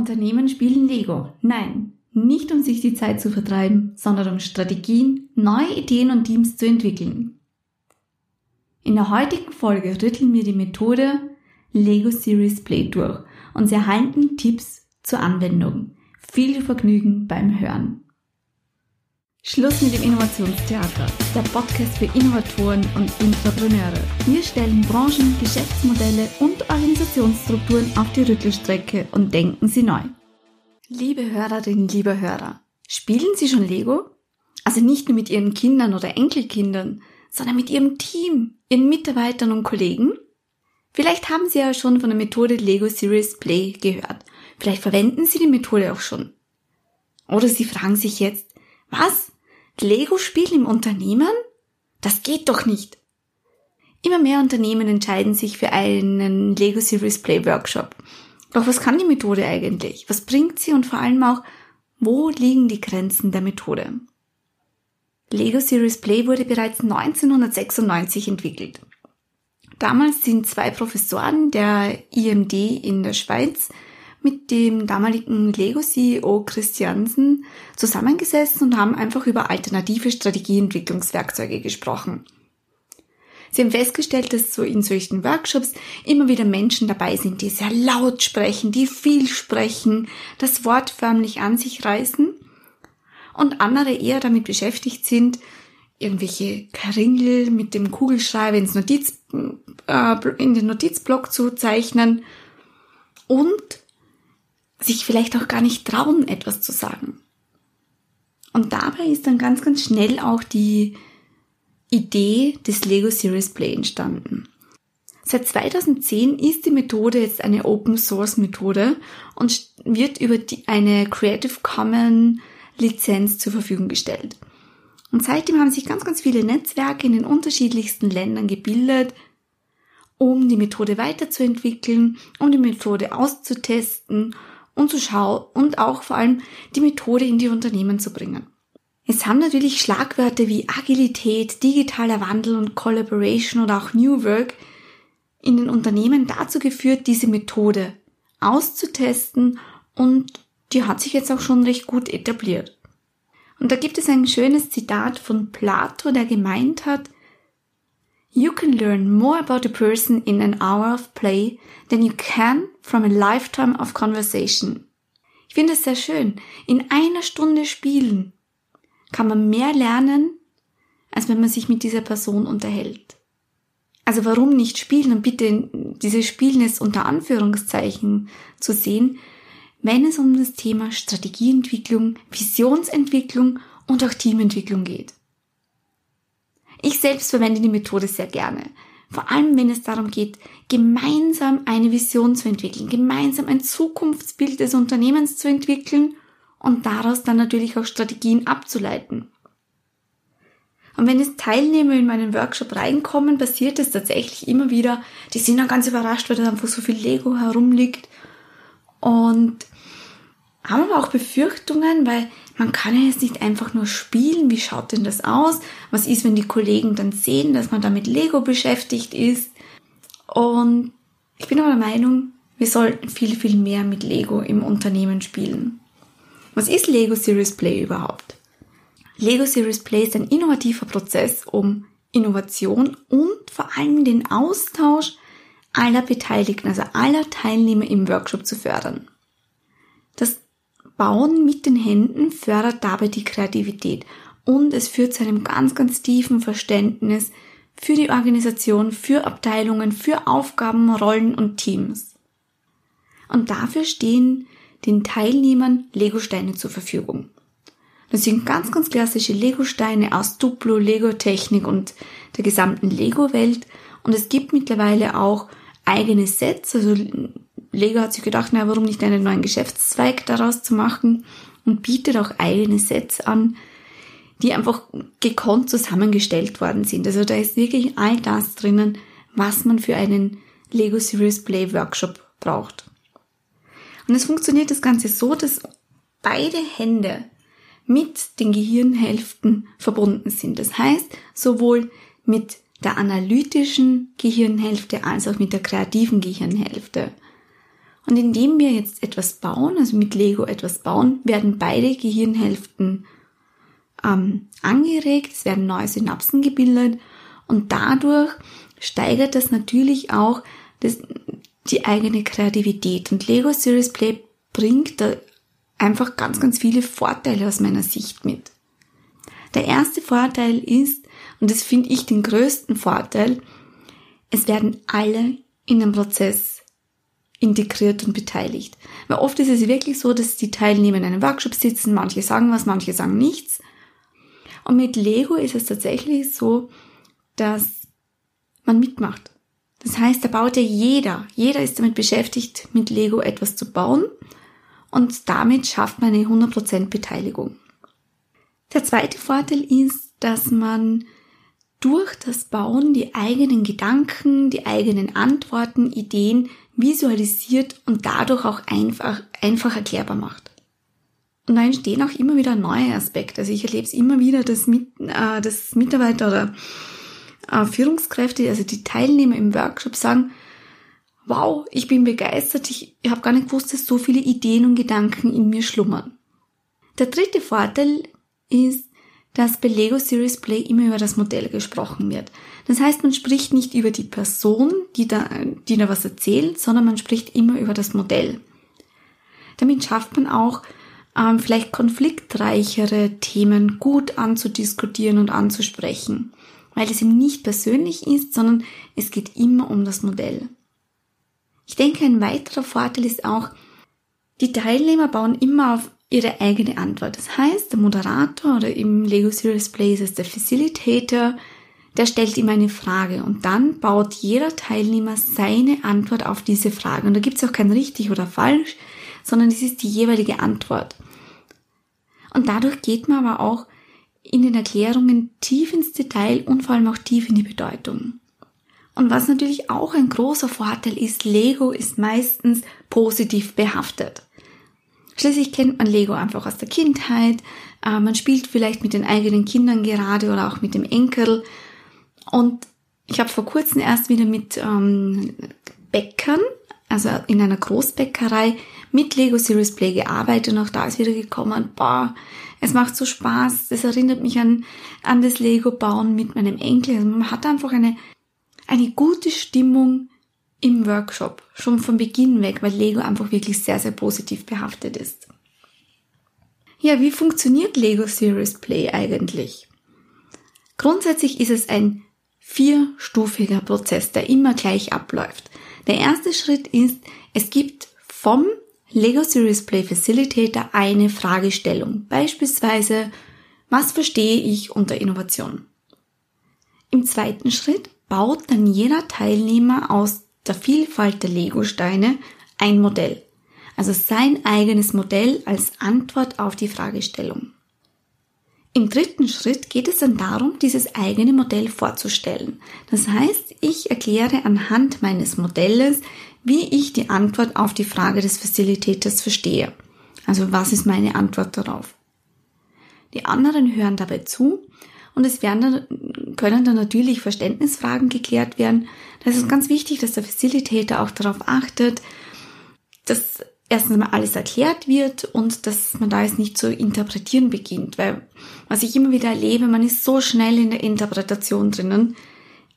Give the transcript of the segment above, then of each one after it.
Unternehmen spielen Lego. Nein, nicht um sich die Zeit zu vertreiben, sondern um Strategien, neue Ideen und Teams zu entwickeln. In der heutigen Folge rütteln wir die Methode Lego Series Play durch und Sie erhalten Tipps zur Anwendung. Viel Vergnügen beim Hören. Schluss mit dem Innovationstheater, der Podcast für Innovatoren und Intrapreneure. Wir stellen Branchen, Geschäftsmodelle und Organisationsstrukturen auf die Rüttelstrecke und denken sie neu. Liebe Hörerinnen, liebe Hörer, spielen Sie schon Lego? Also nicht nur mit Ihren Kindern oder Enkelkindern, sondern mit Ihrem Team, Ihren Mitarbeitern und Kollegen? Vielleicht haben Sie ja schon von der Methode Lego Series Play gehört. Vielleicht verwenden Sie die Methode auch schon. Oder Sie fragen sich jetzt, was? Lego spielen im Unternehmen? Das geht doch nicht. Immer mehr Unternehmen entscheiden sich für einen Lego Series Play Workshop. Doch was kann die Methode eigentlich? Was bringt sie und vor allem auch, wo liegen die Grenzen der Methode? Lego Series Play wurde bereits 1996 entwickelt. Damals sind zwei Professoren der IMD in der Schweiz mit dem damaligen Lego-CEO Christiansen zusammengesessen und haben einfach über alternative Strategieentwicklungswerkzeuge gesprochen. Sie haben festgestellt, dass so in solchen Workshops immer wieder Menschen dabei sind, die sehr laut sprechen, die viel sprechen, das Wort förmlich an sich reißen und andere eher damit beschäftigt sind, irgendwelche Kringel mit dem Kugelschreiber ins Notiz, äh, in den Notizblock zu zeichnen und sich vielleicht auch gar nicht trauen, etwas zu sagen. Und dabei ist dann ganz, ganz schnell auch die Idee des Lego Series Play entstanden. Seit 2010 ist die Methode jetzt eine Open Source Methode und wird über die, eine Creative Commons Lizenz zur Verfügung gestellt. Und seitdem haben sich ganz, ganz viele Netzwerke in den unterschiedlichsten Ländern gebildet, um die Methode weiterzuentwickeln, um die Methode auszutesten und zu schauen und auch vor allem die Methode in die Unternehmen zu bringen. Es haben natürlich Schlagwörter wie Agilität, digitaler Wandel und Collaboration oder auch New Work in den Unternehmen dazu geführt, diese Methode auszutesten und die hat sich jetzt auch schon recht gut etabliert. Und da gibt es ein schönes Zitat von Plato, der gemeint hat, You can learn more about a person in an hour of play than you can from a lifetime of conversation. Ich finde es sehr schön. In einer Stunde spielen kann man mehr lernen, als wenn man sich mit dieser Person unterhält. Also warum nicht spielen und bitte dieses Spielen ist unter Anführungszeichen zu sehen, wenn es um das Thema Strategieentwicklung, Visionsentwicklung und auch Teamentwicklung geht. Ich selbst verwende die Methode sehr gerne. Vor allem, wenn es darum geht, gemeinsam eine Vision zu entwickeln, gemeinsam ein Zukunftsbild des Unternehmens zu entwickeln und daraus dann natürlich auch Strategien abzuleiten. Und wenn es Teilnehmer in meinen Workshop reinkommen, passiert es tatsächlich immer wieder, die sind dann ganz überrascht, weil da einfach so viel Lego herumliegt und haben aber auch Befürchtungen, weil man kann ja jetzt nicht einfach nur spielen. Wie schaut denn das aus? Was ist, wenn die Kollegen dann sehen, dass man da mit Lego beschäftigt ist? Und ich bin aber der Meinung, wir sollten viel, viel mehr mit Lego im Unternehmen spielen. Was ist Lego Series Play überhaupt? Lego Series Play ist ein innovativer Prozess, um Innovation und vor allem den Austausch aller Beteiligten, also aller Teilnehmer im Workshop zu fördern. Das Bauen mit den Händen fördert dabei die Kreativität und es führt zu einem ganz, ganz tiefen Verständnis für die Organisation, für Abteilungen, für Aufgaben, Rollen und Teams. Und dafür stehen den Teilnehmern Lego-Steine zur Verfügung. Das sind ganz, ganz klassische Lego-Steine aus Duplo, Lego-Technik und der gesamten Lego-Welt. Und es gibt mittlerweile auch eigene Sets, also Lego hat sich gedacht, na, warum nicht einen neuen Geschäftszweig daraus zu machen und bietet auch eigene Sets an, die einfach gekonnt zusammengestellt worden sind. Also da ist wirklich all das drinnen, was man für einen Lego Series Play Workshop braucht. Und es funktioniert das Ganze so, dass beide Hände mit den Gehirnhälften verbunden sind. Das heißt, sowohl mit der analytischen Gehirnhälfte als auch mit der kreativen Gehirnhälfte. Und indem wir jetzt etwas bauen, also mit Lego etwas bauen, werden beide Gehirnhälften ähm, angeregt, es werden neue Synapsen gebildet und dadurch steigert das natürlich auch das, die eigene Kreativität. Und Lego Series Play bringt da einfach ganz, ganz viele Vorteile aus meiner Sicht mit. Der erste Vorteil ist, und das finde ich den größten Vorteil, es werden alle in den Prozess integriert und beteiligt. Weil oft ist es wirklich so, dass die Teilnehmer in einem Workshop sitzen, manche sagen was, manche sagen nichts. Und mit Lego ist es tatsächlich so, dass man mitmacht. Das heißt, da baut ja jeder, jeder ist damit beschäftigt, mit Lego etwas zu bauen und damit schafft man eine 100% Beteiligung. Der zweite Vorteil ist, dass man durch das Bauen die eigenen Gedanken, die eigenen Antworten, Ideen visualisiert und dadurch auch einfach, einfach erklärbar macht. Und da entstehen auch immer wieder neue Aspekte. Also ich erlebe es immer wieder, dass, mit, äh, dass Mitarbeiter oder äh, Führungskräfte, also die Teilnehmer im Workshop sagen, wow, ich bin begeistert, ich, ich habe gar nicht gewusst, dass so viele Ideen und Gedanken in mir schlummern. Der dritte Vorteil ist, dass bei Lego Series Play immer über das Modell gesprochen wird. Das heißt, man spricht nicht über die Person, die da, die da was erzählt, sondern man spricht immer über das Modell. Damit schafft man auch ähm, vielleicht konfliktreichere Themen gut anzudiskutieren und anzusprechen, weil es eben nicht persönlich ist, sondern es geht immer um das Modell. Ich denke, ein weiterer Vorteil ist auch, die Teilnehmer bauen immer auf ihre eigene Antwort. Das heißt, der Moderator oder im Lego Series Play ist es der Facilitator, der stellt ihm eine Frage und dann baut jeder Teilnehmer seine Antwort auf diese Frage. Und da gibt es auch kein richtig oder falsch, sondern es ist die jeweilige Antwort. Und dadurch geht man aber auch in den Erklärungen tief ins Detail und vor allem auch tief in die Bedeutung. Und was natürlich auch ein großer Vorteil ist, Lego ist meistens positiv behaftet. Schließlich kennt man Lego einfach aus der Kindheit. Äh, man spielt vielleicht mit den eigenen Kindern gerade oder auch mit dem Enkel. Und ich habe vor kurzem erst wieder mit ähm, Bäckern, also in einer Großbäckerei, mit Lego Series Play gearbeitet und auch da ist wieder gekommen, boah, es macht so Spaß, das erinnert mich an, an das Lego bauen mit meinem Enkel. Also man hat einfach eine, eine gute Stimmung im Workshop, schon von Beginn weg, weil Lego einfach wirklich sehr, sehr positiv behaftet ist. Ja, wie funktioniert Lego Series Play eigentlich? Grundsätzlich ist es ein vierstufiger Prozess, der immer gleich abläuft. Der erste Schritt ist, es gibt vom Lego Series Play Facilitator eine Fragestellung, beispielsweise, was verstehe ich unter Innovation? Im zweiten Schritt baut dann jeder Teilnehmer aus der Vielfalt der Lego-Steine ein Modell. Also sein eigenes Modell als Antwort auf die Fragestellung. Im dritten Schritt geht es dann darum, dieses eigene Modell vorzustellen. Das heißt, ich erkläre anhand meines Modells, wie ich die Antwort auf die Frage des Facilitators verstehe. Also was ist meine Antwort darauf? Die anderen hören dabei zu und es werden dann, können dann natürlich Verständnisfragen geklärt werden. Da ist ganz wichtig, dass der Facilitator auch darauf achtet, dass erstens mal alles erklärt wird und dass man da jetzt nicht zu interpretieren beginnt, weil was ich immer wieder erlebe, man ist so schnell in der Interpretation drinnen,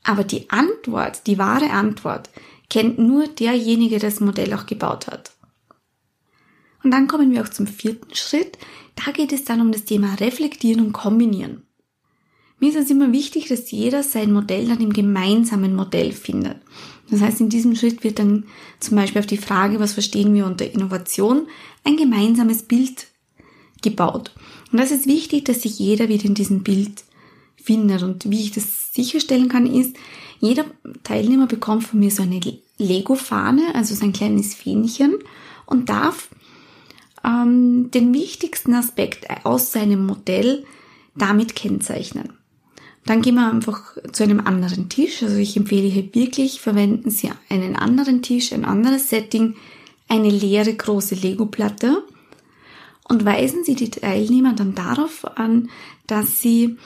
aber die Antwort, die wahre Antwort, kennt nur derjenige, der das Modell auch gebaut hat. Und dann kommen wir auch zum vierten Schritt. Da geht es dann um das Thema Reflektieren und Kombinieren. Mir ist es immer wichtig, dass jeder sein Modell dann im gemeinsamen Modell findet. Das heißt, in diesem Schritt wird dann zum Beispiel auf die Frage, was verstehen wir unter Innovation, ein gemeinsames Bild gebaut. Und das ist wichtig, dass sich jeder wieder in diesem Bild findet. Und wie ich das sicherstellen kann, ist, jeder Teilnehmer bekommt von mir so eine Lego-Fahne, also so ein kleines Fähnchen und darf ähm, den wichtigsten Aspekt aus seinem Modell damit kennzeichnen. Dann gehen wir einfach zu einem anderen Tisch. Also ich empfehle hier wirklich, verwenden Sie einen anderen Tisch, ein anderes Setting, eine leere große Lego-Platte und weisen Sie die Teilnehmer dann darauf an, dass sie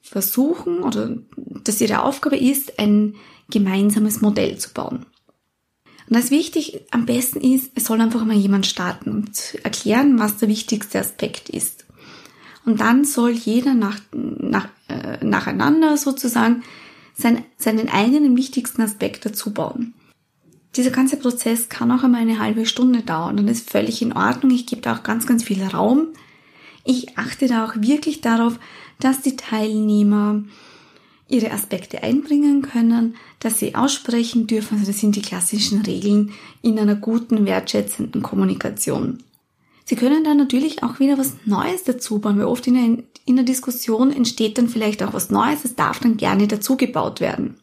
versuchen oder dass ihre Aufgabe ist, ein gemeinsames Modell zu bauen. Und das wichtig am besten ist, es soll einfach mal jemand starten und erklären, was der wichtigste Aspekt ist. Und dann soll jeder nach, nach, äh, nacheinander sozusagen sein, seinen eigenen wichtigsten Aspekt dazu bauen. Dieser ganze Prozess kann auch einmal eine halbe Stunde dauern und ist völlig in Ordnung. Ich gebe da auch ganz, ganz viel Raum. Ich achte da auch wirklich darauf, dass die Teilnehmer ihre Aspekte einbringen können, dass sie aussprechen dürfen. Also das sind die klassischen Regeln in einer guten, wertschätzenden Kommunikation. Sie können dann natürlich auch wieder was Neues dazu bauen, weil oft in der, in der Diskussion entsteht dann vielleicht auch was Neues, es darf dann gerne dazugebaut werden.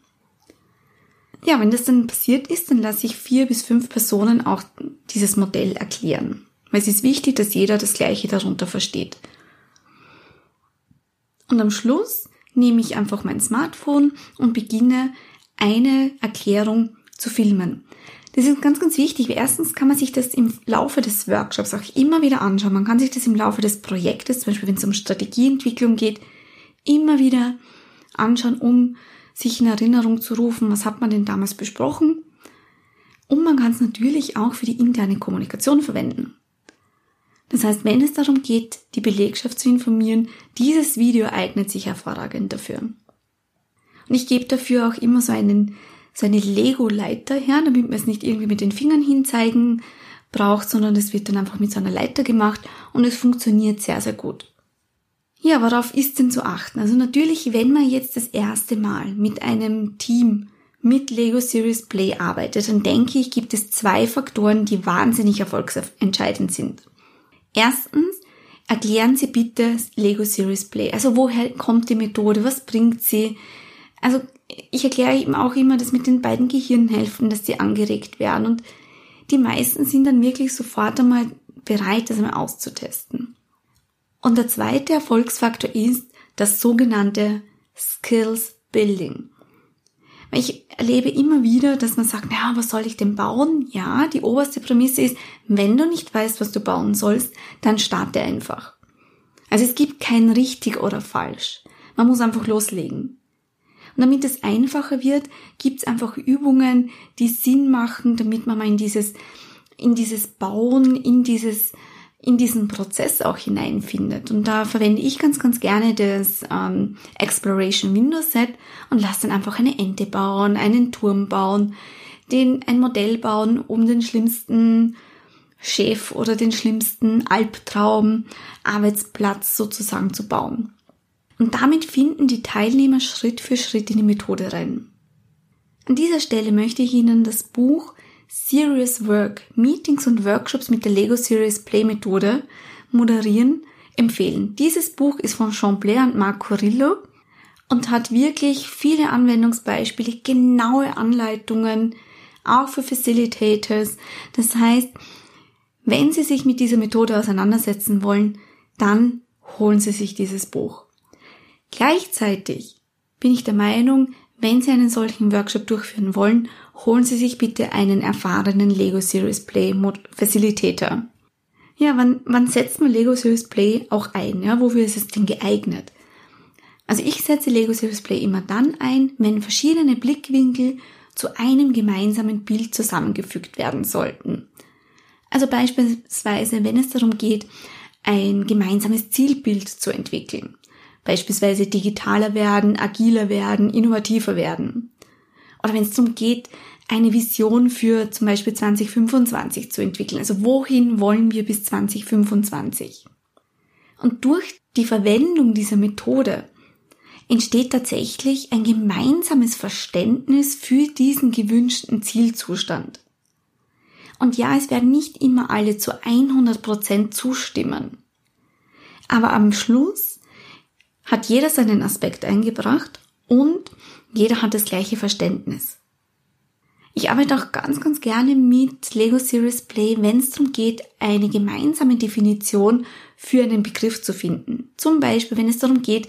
Ja, wenn das dann passiert ist, dann lasse ich vier bis fünf Personen auch dieses Modell erklären. Weil es ist wichtig, dass jeder das Gleiche darunter versteht. Und am Schluss nehme ich einfach mein Smartphone und beginne eine Erklärung zu filmen. Das ist ganz, ganz wichtig. Erstens kann man sich das im Laufe des Workshops auch immer wieder anschauen. Man kann sich das im Laufe des Projektes, zum Beispiel wenn es um Strategieentwicklung geht, immer wieder anschauen, um sich in Erinnerung zu rufen, was hat man denn damals besprochen. Und man kann es natürlich auch für die interne Kommunikation verwenden. Das heißt, wenn es darum geht, die Belegschaft zu informieren, dieses Video eignet sich hervorragend dafür. Und ich gebe dafür auch immer so einen so eine Lego-Leiter her, damit man es nicht irgendwie mit den Fingern hinzeigen braucht, sondern es wird dann einfach mit so einer Leiter gemacht und es funktioniert sehr, sehr gut. Ja, worauf ist denn zu achten? Also natürlich, wenn man jetzt das erste Mal mit einem Team mit Lego Series Play arbeitet, dann denke ich, gibt es zwei Faktoren, die wahnsinnig erfolgsentscheidend sind. Erstens, erklären Sie bitte Lego Series Play. Also woher kommt die Methode? Was bringt sie? Also ich erkläre ihm auch immer das mit den beiden Gehirnhälften, dass sie angeregt werden. Und die meisten sind dann wirklich sofort einmal bereit, das einmal auszutesten. Und der zweite Erfolgsfaktor ist das sogenannte Skills Building. Ich erlebe immer wieder, dass man sagt, ja, was soll ich denn bauen? Ja, die oberste Prämisse ist, wenn du nicht weißt, was du bauen sollst, dann starte einfach. Also es gibt kein richtig oder falsch. Man muss einfach loslegen. Und damit es einfacher wird, gibt es einfach Übungen, die Sinn machen, damit man mal in dieses, in dieses Bauen, in dieses, in diesen Prozess auch hineinfindet. Und da verwende ich ganz, ganz gerne das ähm, Exploration Windows Set und lasse dann einfach eine Ente bauen, einen Turm bauen, den, ein Modell bauen, um den schlimmsten Chef oder den schlimmsten Albtraum Arbeitsplatz sozusagen zu bauen. Und damit finden die Teilnehmer Schritt für Schritt in die Methode rein. An dieser Stelle möchte ich Ihnen das Buch Serious Work, Meetings und Workshops mit der Lego Serious Play Methode moderieren, empfehlen. Dieses Buch ist von Jean Blair und Marc Corillo und hat wirklich viele Anwendungsbeispiele, genaue Anleitungen, auch für Facilitators. Das heißt, wenn Sie sich mit dieser Methode auseinandersetzen wollen, dann holen Sie sich dieses Buch. Gleichzeitig bin ich der Meinung, wenn Sie einen solchen Workshop durchführen wollen, holen Sie sich bitte einen erfahrenen Lego Series Play Facilitator. Ja, wann, wann setzt man Lego Series Play auch ein? Ja, wofür ist es denn geeignet? Also ich setze Lego Series Play immer dann ein, wenn verschiedene Blickwinkel zu einem gemeinsamen Bild zusammengefügt werden sollten. Also beispielsweise, wenn es darum geht, ein gemeinsames Zielbild zu entwickeln beispielsweise digitaler werden, agiler werden, innovativer werden. Oder wenn es darum geht, eine Vision für zum Beispiel 2025 zu entwickeln. Also wohin wollen wir bis 2025? Und durch die Verwendung dieser Methode entsteht tatsächlich ein gemeinsames Verständnis für diesen gewünschten Zielzustand. Und ja, es werden nicht immer alle zu 100 Prozent zustimmen. Aber am Schluss hat jeder seinen Aspekt eingebracht und jeder hat das gleiche Verständnis. Ich arbeite auch ganz, ganz gerne mit Lego Series Play, wenn es darum geht, eine gemeinsame Definition für einen Begriff zu finden. Zum Beispiel, wenn es darum geht,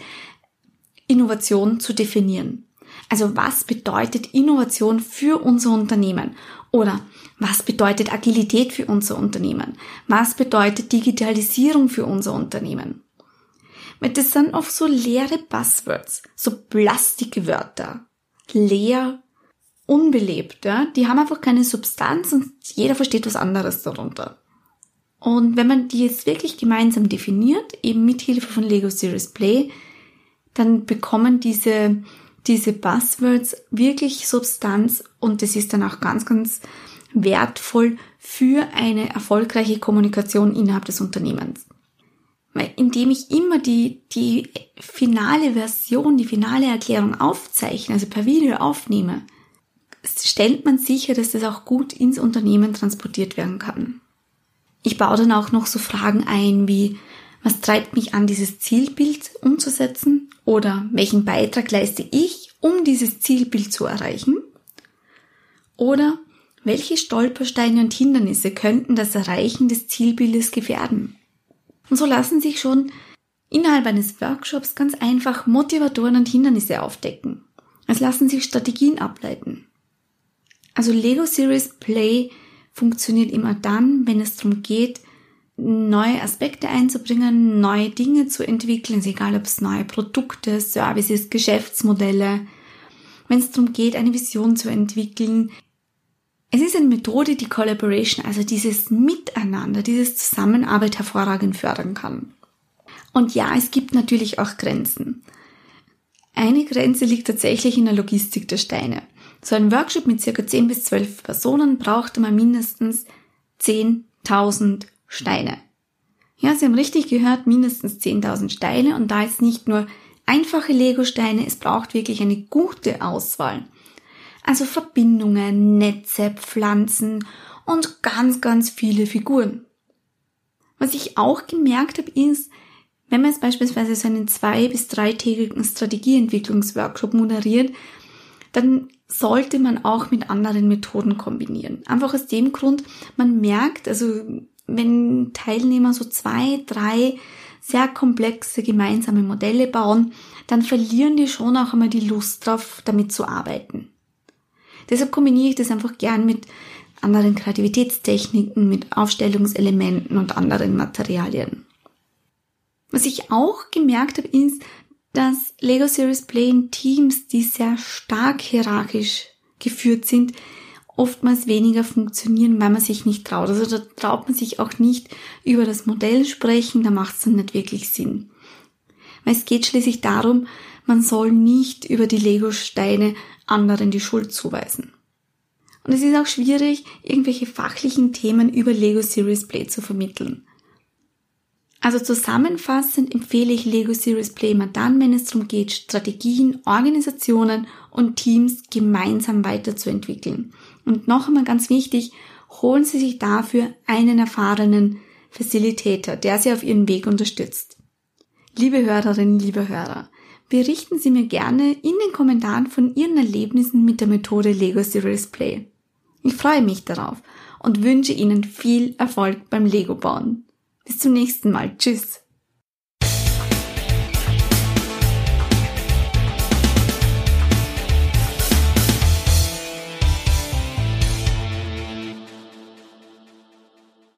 Innovation zu definieren. Also was bedeutet Innovation für unser Unternehmen? Oder was bedeutet Agilität für unser Unternehmen? Was bedeutet Digitalisierung für unser Unternehmen? Weil das sind oft so leere Buzzwords, so Plastikwörter. Leer unbelebt. Ja? Die haben einfach keine Substanz und jeder versteht was anderes darunter. Und wenn man die jetzt wirklich gemeinsam definiert, eben mit Hilfe von Lego Series Play, dann bekommen diese, diese Buzzwords wirklich Substanz und das ist dann auch ganz, ganz wertvoll für eine erfolgreiche Kommunikation innerhalb des Unternehmens. Weil indem ich immer die, die finale Version, die finale Erklärung aufzeichne, also per Video aufnehme, stellt man sicher, dass das auch gut ins Unternehmen transportiert werden kann. Ich baue dann auch noch so Fragen ein wie, was treibt mich an, dieses Zielbild umzusetzen? Oder welchen Beitrag leiste ich, um dieses Zielbild zu erreichen? Oder welche Stolpersteine und Hindernisse könnten das Erreichen des Zielbildes gefährden? Und so lassen sich schon innerhalb eines Workshops ganz einfach Motivatoren und Hindernisse aufdecken. Es lassen sich Strategien ableiten. Also Lego Series Play funktioniert immer dann, wenn es darum geht, neue Aspekte einzubringen, neue Dinge zu entwickeln, egal ob es neue Produkte, Services, Geschäftsmodelle, wenn es darum geht, eine Vision zu entwickeln. Es ist eine Methode, die Collaboration, also dieses Miteinander, dieses Zusammenarbeit hervorragend fördern kann. Und ja, es gibt natürlich auch Grenzen. Eine Grenze liegt tatsächlich in der Logistik der Steine. So ein Workshop mit circa 10 bis 12 Personen brauchte man mindestens 10.000 Steine. Ja, Sie haben richtig gehört, mindestens 10.000 Steine und da ist nicht nur einfache Lego-Steine, es braucht wirklich eine gute Auswahl. Also Verbindungen, Netze, Pflanzen und ganz, ganz viele Figuren. Was ich auch gemerkt habe, ist, wenn man jetzt beispielsweise so einen zwei- bis dreitägigen Strategieentwicklungsworkshop moderiert, dann sollte man auch mit anderen Methoden kombinieren. Einfach aus dem Grund, man merkt, also wenn Teilnehmer so zwei, drei sehr komplexe gemeinsame Modelle bauen, dann verlieren die schon auch einmal die Lust drauf, damit zu arbeiten. Deshalb kombiniere ich das einfach gern mit anderen Kreativitätstechniken, mit Aufstellungselementen und anderen Materialien. Was ich auch gemerkt habe, ist, dass Lego Series Play in Teams, die sehr stark hierarchisch geführt sind, oftmals weniger funktionieren, weil man sich nicht traut. Also da traut man sich auch nicht über das Modell sprechen, da macht es dann nicht wirklich Sinn. Weil es geht schließlich darum, man soll nicht über die Lego-Steine anderen die Schuld zuweisen. Und es ist auch schwierig, irgendwelche fachlichen Themen über Lego Series Play zu vermitteln. Also zusammenfassend empfehle ich Lego Series Play immer dann, wenn es darum geht, Strategien, Organisationen und Teams gemeinsam weiterzuentwickeln. Und noch einmal ganz wichtig, holen Sie sich dafür einen erfahrenen Facilitator, der Sie auf Ihren Weg unterstützt. Liebe Hörerinnen, liebe Hörer, berichten Sie mir gerne in den Kommentaren von Ihren Erlebnissen mit der Methode Lego Series Play. Ich freue mich darauf und wünsche Ihnen viel Erfolg beim Lego bauen. Bis zum nächsten Mal. Tschüss.